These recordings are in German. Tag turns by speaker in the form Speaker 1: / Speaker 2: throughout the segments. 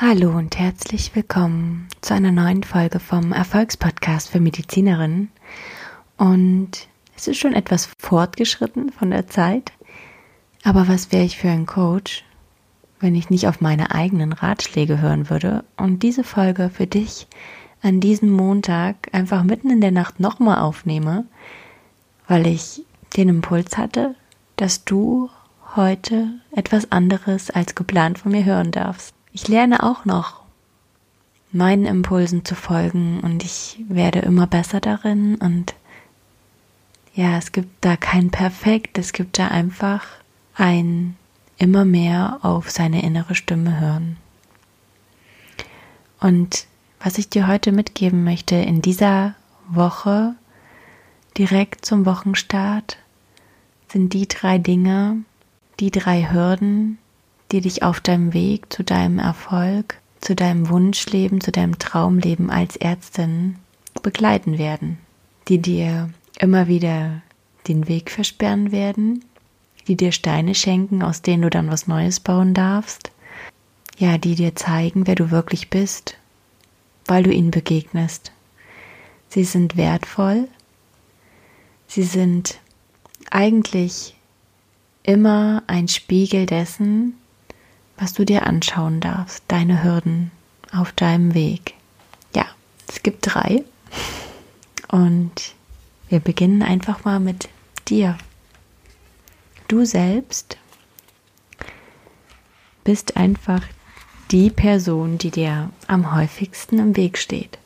Speaker 1: Hallo und herzlich willkommen zu einer neuen Folge vom Erfolgspodcast für Medizinerinnen. Und es ist schon etwas fortgeschritten von der Zeit. Aber was wäre ich für ein Coach, wenn ich nicht auf meine eigenen Ratschläge hören würde und diese Folge für dich an diesem Montag einfach mitten in der Nacht nochmal aufnehme, weil ich den Impuls hatte, dass du heute etwas anderes als geplant von mir hören darfst. Ich lerne auch noch, meinen Impulsen zu folgen und ich werde immer besser darin und ja, es gibt da kein Perfekt, es gibt da einfach ein immer mehr auf seine innere Stimme hören. Und was ich dir heute mitgeben möchte in dieser Woche, direkt zum Wochenstart, sind die drei Dinge, die drei Hürden, die dich auf deinem Weg zu deinem Erfolg, zu deinem Wunschleben, zu deinem Traumleben als Ärztin begleiten werden, die dir immer wieder den Weg versperren werden, die dir Steine schenken, aus denen du dann was Neues bauen darfst, ja, die dir zeigen, wer du wirklich bist, weil du ihnen begegnest. Sie sind wertvoll, sie sind eigentlich immer ein Spiegel dessen, was du dir anschauen darfst, deine Hürden auf deinem Weg. Ja, es gibt drei. Und wir beginnen einfach mal mit dir. Du selbst bist einfach die Person, die dir am häufigsten im Weg steht.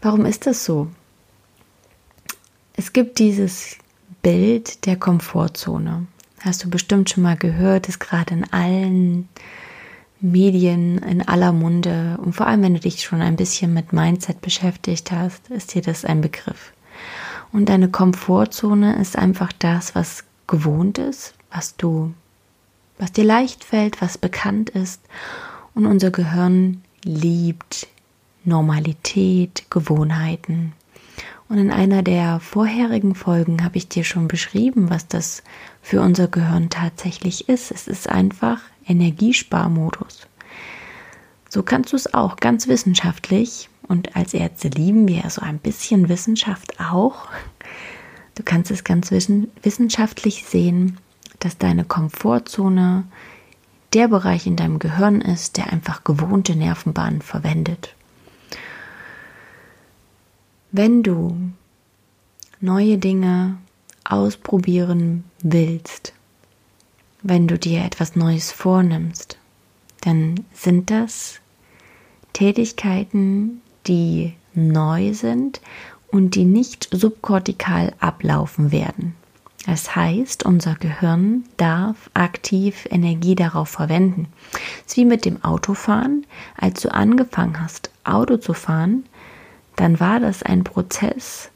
Speaker 1: Warum ist das so? Es gibt dieses Bild der Komfortzone hast du bestimmt schon mal gehört, ist gerade in allen Medien in aller Munde und vor allem, wenn du dich schon ein bisschen mit Mindset beschäftigt hast, ist dir das ein Begriff. Und deine Komfortzone ist einfach das, was gewohnt ist, was du, was dir leicht fällt, was bekannt ist. Und unser Gehirn liebt Normalität, Gewohnheiten. Und in einer der vorherigen Folgen habe ich dir schon beschrieben, was das für unser Gehirn tatsächlich ist. Es ist einfach Energiesparmodus. So kannst du es auch ganz wissenschaftlich und als Ärzte lieben wir so ein bisschen Wissenschaft auch. Du kannst es ganz wissenschaftlich sehen, dass deine Komfortzone der Bereich in deinem Gehirn ist, der einfach gewohnte Nervenbahnen verwendet. Wenn du neue Dinge ausprobieren willst, wenn du dir etwas Neues vornimmst, dann sind das Tätigkeiten, die neu sind und die nicht subkortikal ablaufen werden. Das heißt, unser Gehirn darf aktiv Energie darauf verwenden. Es ist wie mit dem Autofahren. Als du angefangen hast, Auto zu fahren, dann war das ein Prozess,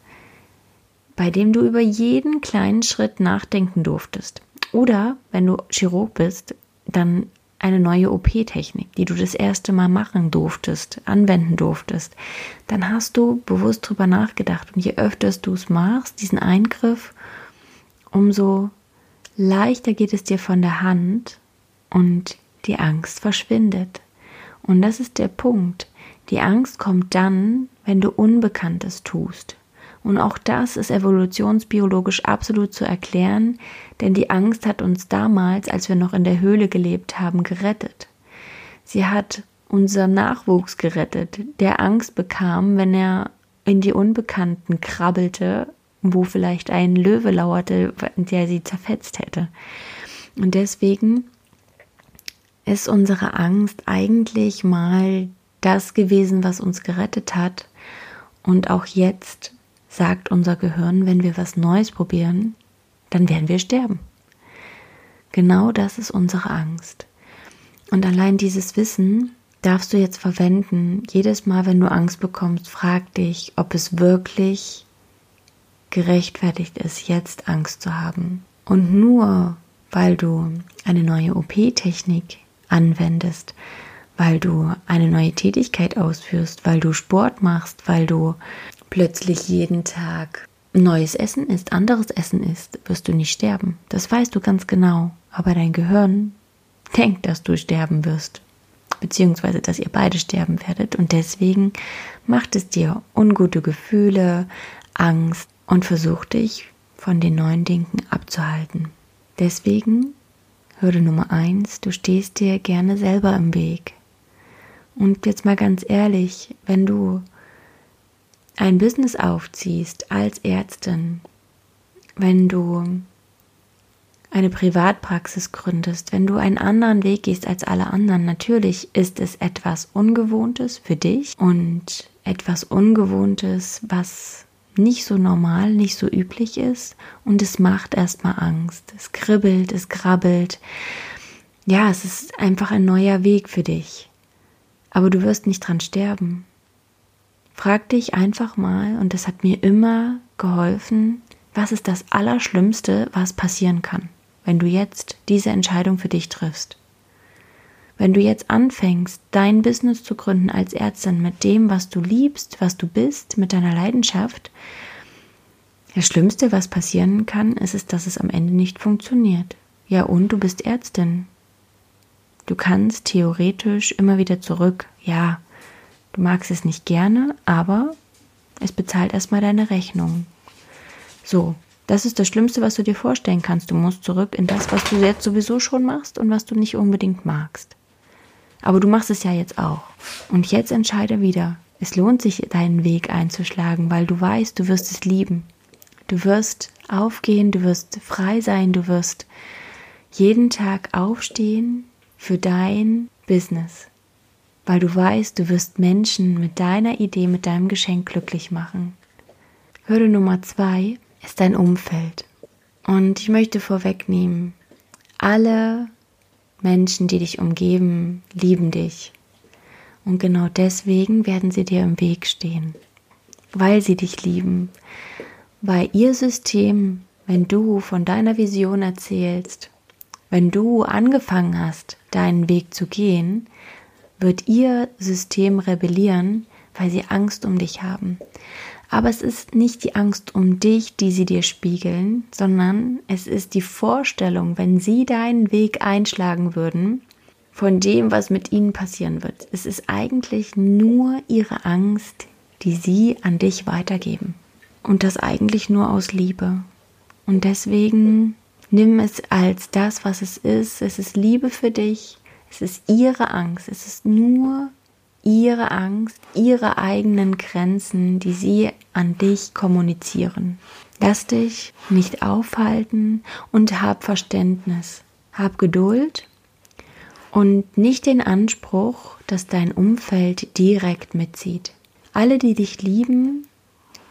Speaker 1: bei dem du über jeden kleinen Schritt nachdenken durftest. Oder wenn du Chirurg bist, dann eine neue OP-Technik, die du das erste Mal machen durftest, anwenden durftest, dann hast du bewusst drüber nachgedacht. Und je öfter du es machst, diesen Eingriff, umso leichter geht es dir von der Hand und die Angst verschwindet. Und das ist der Punkt. Die Angst kommt dann, wenn du Unbekanntes tust. Und auch das ist evolutionsbiologisch absolut zu erklären, denn die Angst hat uns damals, als wir noch in der Höhle gelebt haben, gerettet. Sie hat unser Nachwuchs gerettet, der Angst bekam, wenn er in die Unbekannten krabbelte, wo vielleicht ein Löwe lauerte, der sie zerfetzt hätte. Und deswegen ist unsere Angst eigentlich mal das gewesen, was uns gerettet hat. Und auch jetzt sagt unser Gehirn, wenn wir was Neues probieren, dann werden wir sterben. Genau das ist unsere Angst. Und allein dieses Wissen darfst du jetzt verwenden. Jedes Mal, wenn du Angst bekommst, frag dich, ob es wirklich gerechtfertigt ist, jetzt Angst zu haben. Und nur weil du eine neue OP-Technik anwendest, weil du eine neue Tätigkeit ausführst, weil du Sport machst, weil du plötzlich jeden Tag neues Essen isst, anderes Essen isst, wirst du nicht sterben. Das weißt du ganz genau. Aber dein Gehirn denkt, dass du sterben wirst. Beziehungsweise, dass ihr beide sterben werdet. Und deswegen macht es dir ungute Gefühle, Angst und versucht dich von den neuen Dingen abzuhalten. Deswegen, Hürde Nummer eins, du stehst dir gerne selber im Weg. Und jetzt mal ganz ehrlich, wenn du ein Business aufziehst als Ärztin, wenn du eine Privatpraxis gründest, wenn du einen anderen Weg gehst als alle anderen, natürlich ist es etwas Ungewohntes für dich und etwas Ungewohntes, was nicht so normal, nicht so üblich ist und es macht erstmal Angst. Es kribbelt, es krabbelt. Ja, es ist einfach ein neuer Weg für dich. Aber du wirst nicht dran sterben. Frag dich einfach mal, und das hat mir immer geholfen, was ist das Allerschlimmste, was passieren kann, wenn du jetzt diese Entscheidung für dich triffst. Wenn du jetzt anfängst, dein Business zu gründen als Ärztin mit dem, was du liebst, was du bist, mit deiner Leidenschaft, das Schlimmste, was passieren kann, ist es, dass es am Ende nicht funktioniert. Ja, und du bist Ärztin. Du kannst theoretisch immer wieder zurück. Ja, du magst es nicht gerne, aber es bezahlt erstmal deine Rechnung. So, das ist das Schlimmste, was du dir vorstellen kannst. Du musst zurück in das, was du jetzt sowieso schon machst und was du nicht unbedingt magst. Aber du machst es ja jetzt auch. Und jetzt entscheide wieder. Es lohnt sich, deinen Weg einzuschlagen, weil du weißt, du wirst es lieben. Du wirst aufgehen, du wirst frei sein, du wirst jeden Tag aufstehen für dein Business, weil du weißt, du wirst Menschen mit deiner Idee, mit deinem Geschenk glücklich machen. Hürde Nummer zwei ist dein Umfeld. Und ich möchte vorwegnehmen, alle Menschen, die dich umgeben, lieben dich. Und genau deswegen werden sie dir im Weg stehen, weil sie dich lieben, weil ihr System, wenn du von deiner Vision erzählst, wenn du angefangen hast, deinen Weg zu gehen, wird ihr System rebellieren, weil sie Angst um dich haben. Aber es ist nicht die Angst um dich, die sie dir spiegeln, sondern es ist die Vorstellung, wenn sie deinen Weg einschlagen würden, von dem, was mit ihnen passieren wird. Es ist eigentlich nur ihre Angst, die sie an dich weitergeben. Und das eigentlich nur aus Liebe. Und deswegen nimm es als das, was es ist. Es ist Liebe für dich. Es ist ihre Angst. Es ist nur ihre Angst, ihre eigenen Grenzen, die sie an dich kommunizieren. Lass dich nicht aufhalten und hab Verständnis. Hab Geduld und nicht den Anspruch, dass dein Umfeld direkt mitzieht. Alle, die dich lieben,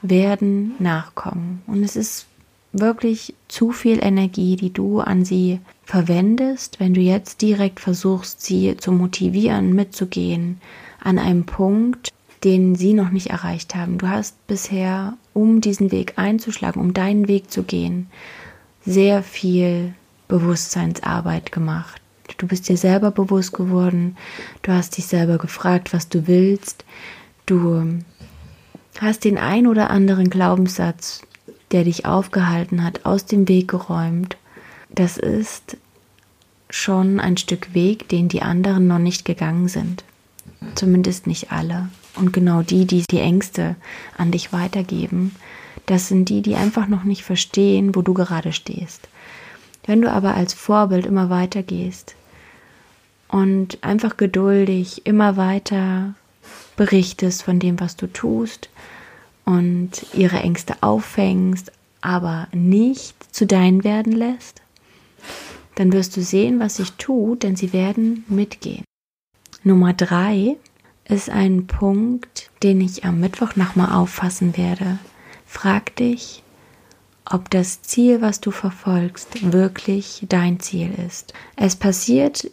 Speaker 1: werden nachkommen. Und es ist wirklich zu viel Energie, die du an sie verwendest, wenn du jetzt direkt versuchst, sie zu motivieren, mitzugehen, an einem Punkt, den sie noch nicht erreicht haben. Du hast bisher, um diesen Weg einzuschlagen, um deinen Weg zu gehen, sehr viel Bewusstseinsarbeit gemacht. Du bist dir selber bewusst geworden, du hast dich selber gefragt, was du willst, du hast den ein oder anderen Glaubenssatz, der dich aufgehalten hat, aus dem Weg geräumt. Das ist schon ein Stück Weg, den die anderen noch nicht gegangen sind. Zumindest nicht alle. Und genau die, die die Ängste an dich weitergeben, das sind die, die einfach noch nicht verstehen, wo du gerade stehst. Wenn du aber als Vorbild immer weiter gehst und einfach geduldig immer weiter berichtest von dem, was du tust und ihre Ängste auffängst, aber nicht zu deinen werden lässt, dann wirst du sehen, was sich tut, denn sie werden mitgehen. Nummer drei ist ein Punkt, den ich am Mittwoch nochmal auffassen werde. Frag dich, ob das Ziel, was du verfolgst, wirklich dein Ziel ist. Es passiert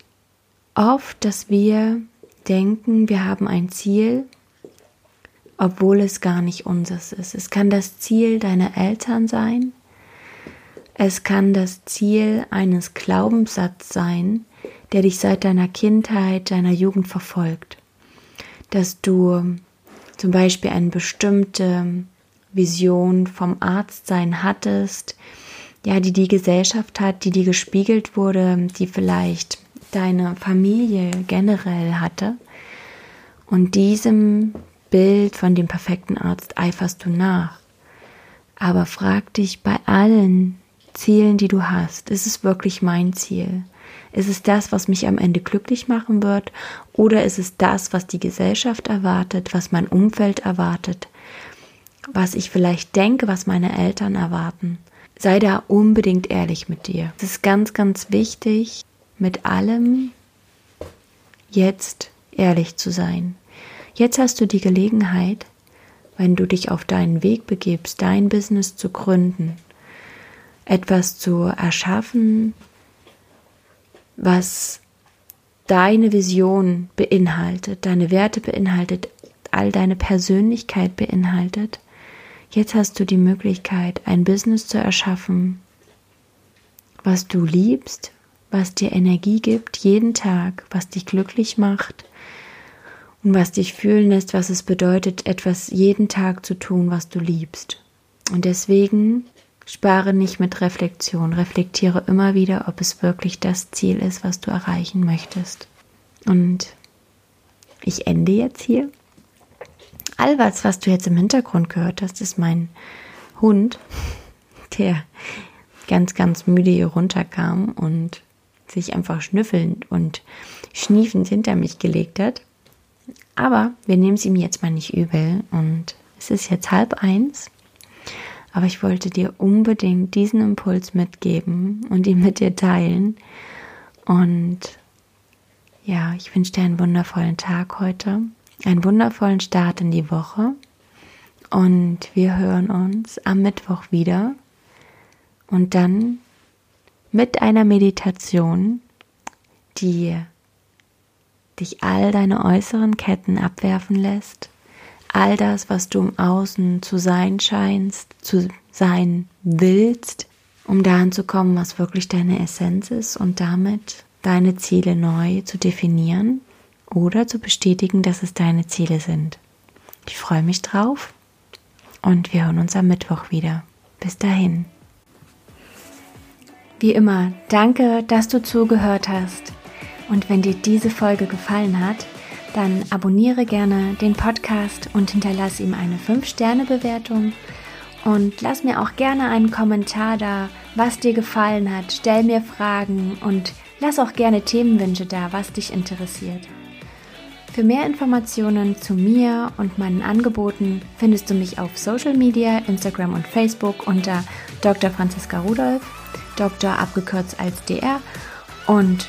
Speaker 1: oft, dass wir denken, wir haben ein Ziel, obwohl es gar nicht unseres ist. Es kann das Ziel deiner Eltern sein, es kann das Ziel eines Glaubenssatzes sein, der dich seit deiner Kindheit, deiner Jugend verfolgt. Dass du zum Beispiel eine bestimmte Vision vom Arztsein hattest, ja, die die Gesellschaft hat, die dir gespiegelt wurde, die vielleicht deine Familie generell hatte. Und diesem Bild von dem perfekten Arzt eiferst du nach. Aber frag dich bei allen Zielen, die du hast, ist es wirklich mein Ziel? Ist es das, was mich am Ende glücklich machen wird? Oder ist es das, was die Gesellschaft erwartet, was mein Umfeld erwartet, was ich vielleicht denke, was meine Eltern erwarten? Sei da unbedingt ehrlich mit dir. Es ist ganz, ganz wichtig, mit allem jetzt ehrlich zu sein. Jetzt hast du die Gelegenheit, wenn du dich auf deinen Weg begibst, dein Business zu gründen, etwas zu erschaffen, was deine Vision beinhaltet, deine Werte beinhaltet, all deine Persönlichkeit beinhaltet. Jetzt hast du die Möglichkeit, ein Business zu erschaffen, was du liebst, was dir Energie gibt, jeden Tag, was dich glücklich macht und was dich fühlen lässt, was es bedeutet, etwas jeden Tag zu tun, was du liebst. Und deswegen Spare nicht mit Reflexion, reflektiere immer wieder, ob es wirklich das Ziel ist, was du erreichen möchtest. Und ich ende jetzt hier. All was, was du jetzt im Hintergrund gehört hast, ist mein Hund, der ganz, ganz müde hier runterkam und sich einfach schnüffelnd und schniefend hinter mich gelegt hat. Aber wir nehmen es ihm jetzt mal nicht übel und es ist jetzt halb eins aber ich wollte dir unbedingt diesen Impuls mitgeben und ihn mit dir teilen. Und ja, ich wünsche dir einen wundervollen Tag heute, einen wundervollen Start in die Woche. Und wir hören uns am Mittwoch wieder. Und dann mit einer Meditation, die dich all deine äußeren Ketten abwerfen lässt all das, was du im Außen zu sein scheinst, zu sein willst, um dahin zu kommen, was wirklich deine Essenz ist und damit deine Ziele neu zu definieren oder zu bestätigen, dass es deine Ziele sind. Ich freue mich drauf und wir hören uns am Mittwoch wieder. Bis dahin. Wie immer, danke, dass du zugehört hast. Und wenn dir diese Folge gefallen hat, dann abonniere gerne den Podcast und hinterlasse ihm eine 5-Sterne-Bewertung. Und lass mir auch gerne einen Kommentar da, was dir gefallen hat. Stell mir Fragen und lass auch gerne Themenwünsche da, was dich interessiert. Für mehr Informationen zu mir und meinen Angeboten findest du mich auf Social Media, Instagram und Facebook unter Dr. Franziska Rudolf, Dr. abgekürzt als DR und